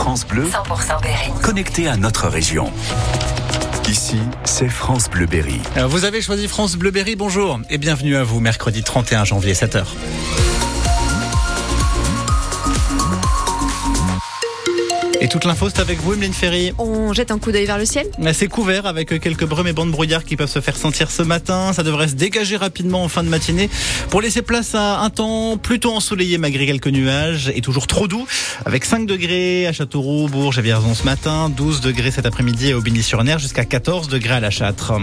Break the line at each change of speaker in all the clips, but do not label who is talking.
France Bleu,
100% Berry.
connecté à notre région. Ici, c'est France Bleu Berry.
Euh, Vous avez choisi France Bleuberry, bonjour et bienvenue à vous, mercredi 31 janvier, 7h. Et toute l'info, c'est avec vous, Emeline Ferry.
On jette un coup d'œil vers le ciel.
C'est couvert avec quelques brumes et bandes brouillard qui peuvent se faire sentir ce matin. Ça devrait se dégager rapidement en fin de matinée pour laisser place à un temps plutôt ensoleillé malgré quelques nuages et toujours trop doux avec 5 degrés à Châteauroux, Bourges et Vierzon ce matin, 12 degrés cet après-midi à Aubigny-sur-Ner jusqu'à 14 degrés à La Châtre.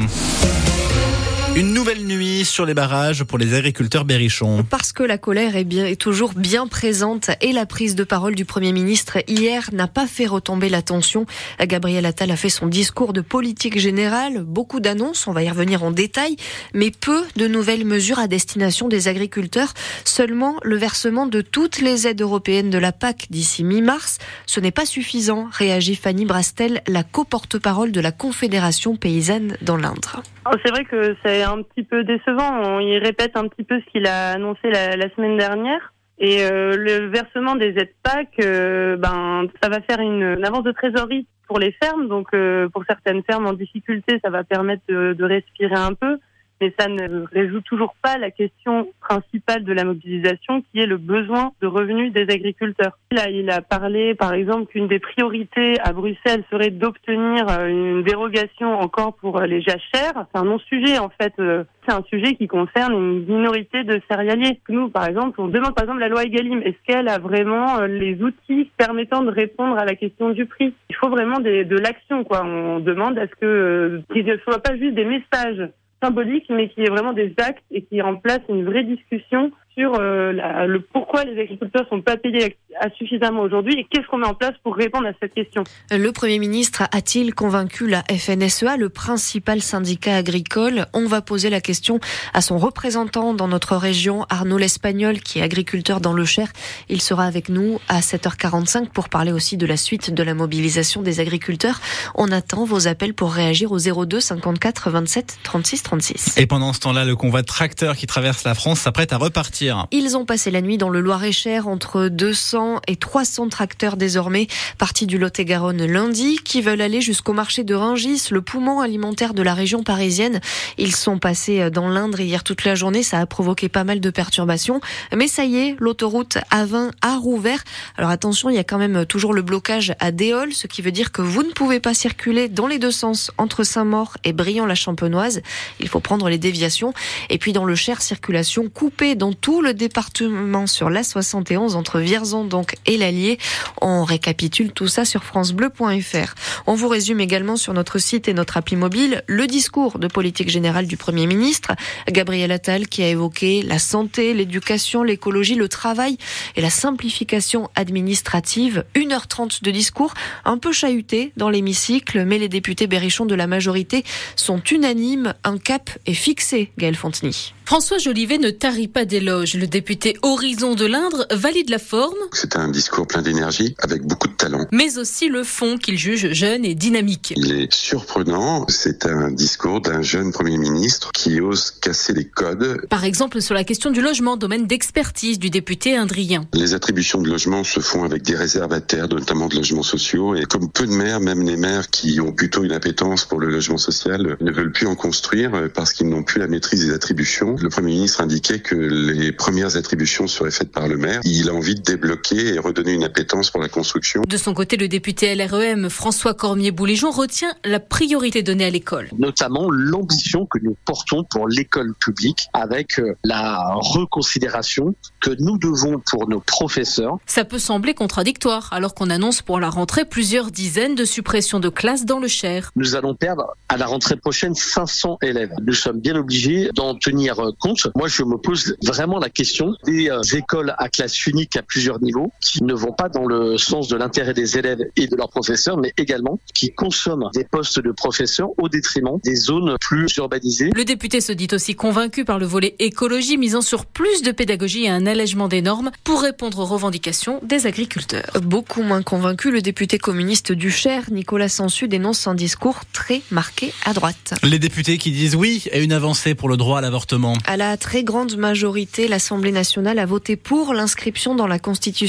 Une nouvelle nuit sur les barrages pour les agriculteurs berrichons.
Parce que la colère est, bien, est toujours bien présente et la prise de parole du Premier ministre hier n'a pas fait retomber la tension. Gabriel Attal a fait son discours de politique générale, beaucoup d'annonces, on va y revenir en détail, mais peu de nouvelles mesures à destination des agriculteurs. Seulement le versement de toutes les aides européennes de la PAC d'ici mi-mars. Ce n'est pas suffisant, réagit Fanny Brastel, la co-porte-parole de la Confédération paysanne dans l'Indre.
Oh, C'est vrai que c'est un petit peu décevant. Y répète un petit peu ce qu'il a annoncé la, semaine dernière. Et euh, le versement des aides PAC, euh, ben, ça va faire une, avance de trésorerie pour les fermes. Donc, euh, pour certaines fermes en difficulté, ça va permettre de respirer un peu. Mais ça ne résout toujours pas la question principale de la mobilisation, qui est le besoin de revenus des agriculteurs. Là, il a parlé, par exemple, qu'une des priorités à Bruxelles serait d'obtenir euh, une dérogation encore pour euh, les jachères. C'est un non-sujet, en fait. Euh, C'est un sujet qui concerne une minorité de céréaliers. Nous, par exemple, on demande, par exemple, la loi Egalim. Est-ce qu'elle a vraiment les outils permettant de répondre à la question du prix? Il faut vraiment de l'action, quoi. On demande à ce que qu'il ne soit pas juste des messages symbolique, mais qui est vraiment des actes et qui remplace une vraie discussion sur euh, le pourquoi les agriculteurs sont pas payés à suffisamment aujourd'hui et qu'est-ce qu'on met en place pour répondre à cette question.
Le Premier ministre a-t-il convaincu la FNSEA, le principal syndicat agricole? On va poser la question à son représentant dans notre région, Arnaud l'Espagnol, qui est agriculteur dans le Cher. Il sera avec nous à 7h45 pour parler aussi de la suite de la mobilisation des agriculteurs. On attend vos appels pour réagir au 02 54 27 36 36.
Et pendant ce temps-là, le convoi de tracteurs qui traverse la France s'apprête à repartir.
Ils ont passé la nuit dans le Loir-et-Cher entre 200 et 300 tracteurs désormais partis du Lot-et-Garonne lundi qui veulent aller jusqu'au marché de Ringis, le poumon alimentaire de la région parisienne. Ils sont passés dans l'Indre hier toute la journée. Ça a provoqué pas mal de perturbations. Mais ça y est, l'autoroute A20 a rouvert. Alors attention, il y a quand même toujours le blocage à Déol, ce qui veut dire que vous ne pouvez pas circuler dans les deux sens entre Saint-Maur et Briand-la-Champenoise. Il faut prendre les déviations. Et puis dans le Cher, circulation coupée dans tout le département sur la 71 entre Vierzon donc et l'Allier. On récapitule tout ça sur francebleu.fr. On vous résume également sur notre site et notre appli mobile le discours de politique générale du Premier ministre, Gabriel Attal, qui a évoqué la santé, l'éducation, l'écologie, le travail et la simplification administrative. 1h30 de discours, un peu chahuté dans l'hémicycle, mais les députés berrichons de la majorité sont unanimes. Un cap est fixé, Gaël Fontenay.
François Jolivet ne tarit pas d'éloges. Le député Horizon de l'Indre valide la forme,
C'est un discours plein d'énergie, avec beaucoup de talent.
mais aussi le fond qu'il juge jeune et dynamique.
Il est surprenant. C'est un discours d'un jeune Premier ministre qui ose casser les codes.
Par exemple, sur la question du logement, domaine d'expertise du député indrien.
Les attributions de logement se font avec des réservataires, notamment de logements sociaux. Et comme peu de maires, même les maires qui ont plutôt une appétence pour le logement social, ne veulent plus en construire parce qu'ils n'ont plus la maîtrise des attributions. Le Premier ministre indiquait que les premières attributions seraient faites par le maire. Il a envie de débloquer et redonner une appétence pour la construction.
De son côté, le député LREM François Cormier-Bouléjon retient la priorité donnée à l'école.
notamment l'ambition que nous portons pour l'école publique avec euh, la reconsidération que nous devons pour nos professeurs.
Ça peut sembler contradictoire alors qu'on annonce pour la rentrée plusieurs dizaines de suppressions de classes dans le Cher.
Nous allons perdre à la rentrée prochaine 500 élèves. Nous sommes bien obligés d'en tenir euh, compte. Moi, je me pose vraiment la question des euh, écoles à classe unique à plusieurs niveaux qui ne vont pas dans le sens de l'intérêt des élèves et de leurs professeurs, mais également qui consomment des postes de professeurs au détriment des zones plus urbanisées.
Le député se dit aussi convaincu par le volet écologie misant sur plus de pédagogie et un allègement des normes pour répondre aux revendications des agriculteurs.
Beaucoup moins convaincu, le député communiste du Cher, Nicolas Sansu, dénonce un discours très marqué à droite.
Les députés qui disent oui à une avancée pour le droit à l'avortement.
À la très grande majorité, l'Assemblée nationale a voté pour l'inscription dans la Constitution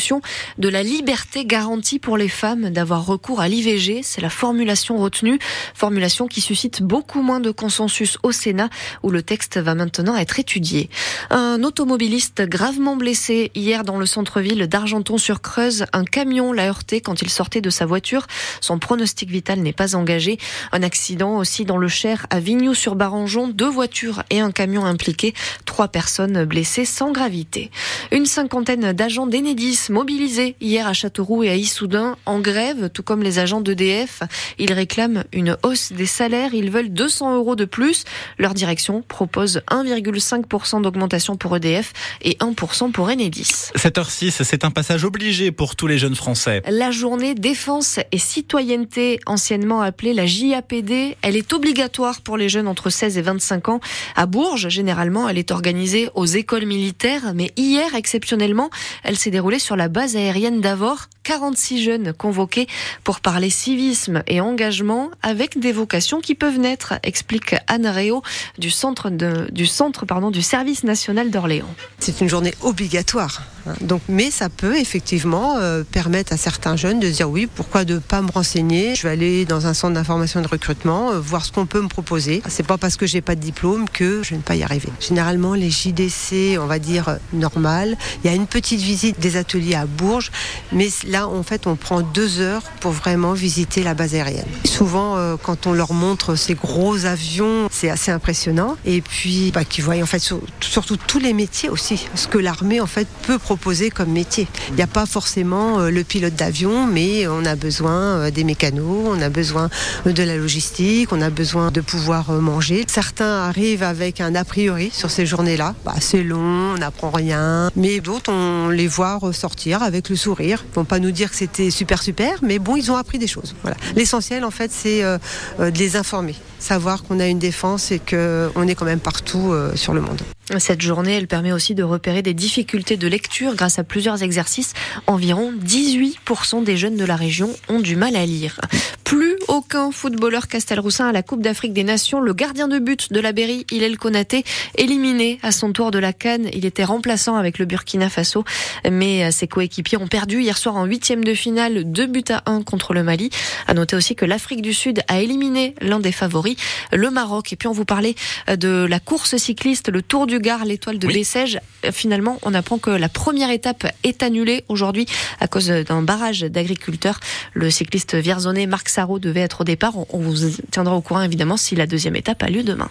de la liberté garantie pour les femmes d'avoir recours à l'IVG. C'est la formulation retenue, formulation qui suscite beaucoup moins de consensus au Sénat où le texte va maintenant être étudié. Un automobiliste gravement blessé hier dans le centre-ville d'Argenton-sur-Creuse. Un camion l'a heurté quand il sortait de sa voiture. Son pronostic vital n'est pas engagé. Un accident aussi dans le Cher à Vignoux-sur-Barangeon. Deux voitures et un camion impliqués. Trois personnes blessées sans gravité. Une cinquantaine d'agents d'Enedis mobilisés hier à Châteauroux et à Issoudun en grève, tout comme les agents d'EDF. Ils réclament une hausse des salaires. Ils veulent 200 euros de plus. Leur direction propose 1,5% d'augmentation pour EDF et 1% pour Enedis.
7h06, c'est un passage obligé pour tous les jeunes Français.
La journée défense et citoyenneté, anciennement appelée la JAPD, elle est obligatoire pour les jeunes entre 16 et 25 ans. À Bourges, généralement, elle est organisée aux écoles militaires, mais hier, exceptionnellement, elle s'est déroulée sur la base aérienne d'Avor. 46 jeunes convoqués pour parler civisme et engagement avec des vocations qui peuvent naître, explique Anne Réau du centre, du, centre pardon, du service national d'Orléans.
C'est une journée obligatoire. Hein. Donc, mais ça peut effectivement euh, permettre à certains jeunes de dire oui, pourquoi de pas me renseigner Je vais aller dans un centre d'information et de recrutement, euh, voir ce qu'on peut me proposer. C'est pas parce que j'ai pas de diplôme que je ne vais pas y arriver. Généralement, les JDC, on va dire euh, normal. Il y a une petite visite des ateliers à Bourges, mais là, en fait, on prend deux heures pour vraiment visiter la base aérienne. Souvent, euh, quand on leur montre ces gros avions, c'est assez impressionnant. Et puis, bah, qu'ils voient en fait sur, surtout tous les métiers aussi, ce que l'armée en fait peut proposer comme métier. Il n'y a pas forcément euh, le pilote d'avion, mais on a besoin euh, des mécanos, on a besoin de la logistique, on a besoin de pouvoir manger. Certains arrivent avec un a priori sur ces journées-là. Bah, c'est long, on n'apprend rien. Mais d'autres, on les voit ressortir avec le sourire. Ils vont pas nous dire que c'était super super, mais bon, ils ont appris des choses. Voilà. L'essentiel, en fait, c'est euh, euh, de les informer, savoir qu'on a une défense et qu'on est quand même partout euh, sur le monde.
Cette journée, elle permet aussi de repérer des difficultés de lecture grâce à plusieurs exercices. Environ 18% des jeunes de la région ont du mal à lire. Aucun footballeur castelroussin à la Coupe d'Afrique des Nations. Le gardien de but de la Berry, Ilel Konaté, éliminé à son tour de la Cannes. Il était remplaçant avec le Burkina Faso, mais ses coéquipiers ont perdu hier soir en huitième de finale, 2 buts à 1 contre le Mali. À noter aussi que l'Afrique du Sud a éliminé l'un des favoris, le Maroc. Et puis on vous parlait de la course cycliste, le Tour du Gard, l'étoile de oui. Bessèges. Finalement, on apprend que la première étape est annulée aujourd'hui à cause d'un barrage d'agriculteurs. Le cycliste vierzonais Marc Sarro devait être au départ. On vous tiendra au courant évidemment si la deuxième étape a lieu demain.